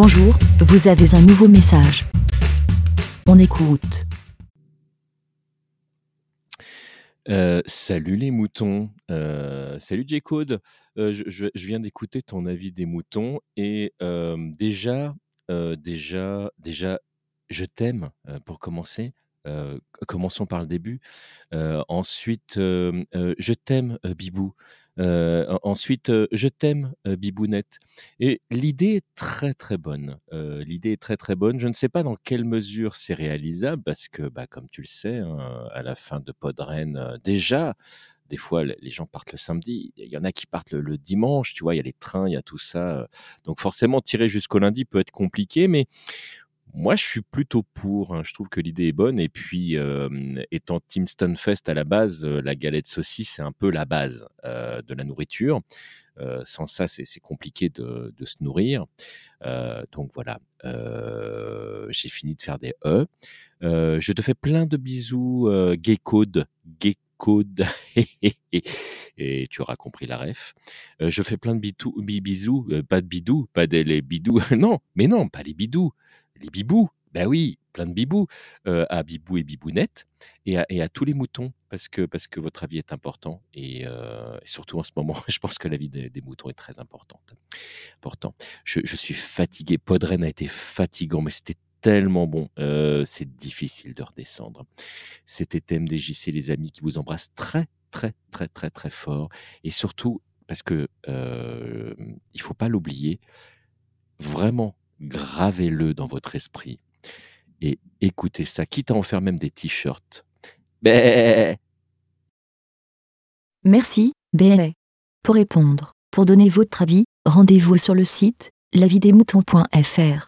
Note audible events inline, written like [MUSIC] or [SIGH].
Bonjour, vous avez un nouveau message. On écoute. Euh, salut les moutons, euh, salut J-Code. Euh, je, viens d'écouter ton avis des moutons et déjà, déjà, déjà, je t'aime pour commencer. Commençons par le début. Ensuite, je t'aime, Bibou. Euh, en- ensuite, euh, je t'aime, euh, Bibounette. Et l'idée est très très bonne. L'idée est très très bonne. Je ne sais pas dans quelle mesure c'est réalisable parce que, bah, comme tu le sais, hein, à la fin de Podren, déjà, des fois, le- les gens partent le samedi. Il y en a qui partent le, le dimanche. Tu vois, il y a les trains, il y a tout ça. Donc forcément, tirer jusqu'au lundi peut être compliqué, mais moi, je suis plutôt pour. hein. Je trouve que l'idée est bonne. Et puis, euh, étant Team Stunfest à la base, la galette saucisse, c'est un peu la base de la nourriture. Sans ça, c'est compliqué de, se nourrir. Donc voilà, j'ai fini de faire des E. Je te fais plein de bisous, gay code, gay code, [LAUGHS] et tu auras compris la ref. Je fais plein de bisous, pas de bidous, pas des les bidous, [LAUGHS] non, mais non, pas les bidous, les bibous. Ben oui, plein de bibous euh, à Bibou et Bibounette et à, tous les moutons parce que parce que votre avis est important et, euh, surtout en ce moment, [LAUGHS] je pense que l'avis des, des moutons est très importante. Important. Je, suis fatigué. Podren a été fatigant, mais c'était tellement bon. Euh, c'est difficile de redescendre. C'était MDJC, les amis, qui vous embrassent très, très, très, très, très fort. Et surtout, parce que euh, il faut pas l'oublier, vraiment, gravez-le dans votre esprit et écoutez ça, quitte à en faire même des t-shirts. Merci, BLA. Pour répondre, pour donner votre avis, rendez-vous sur le site lavidemouton.fr.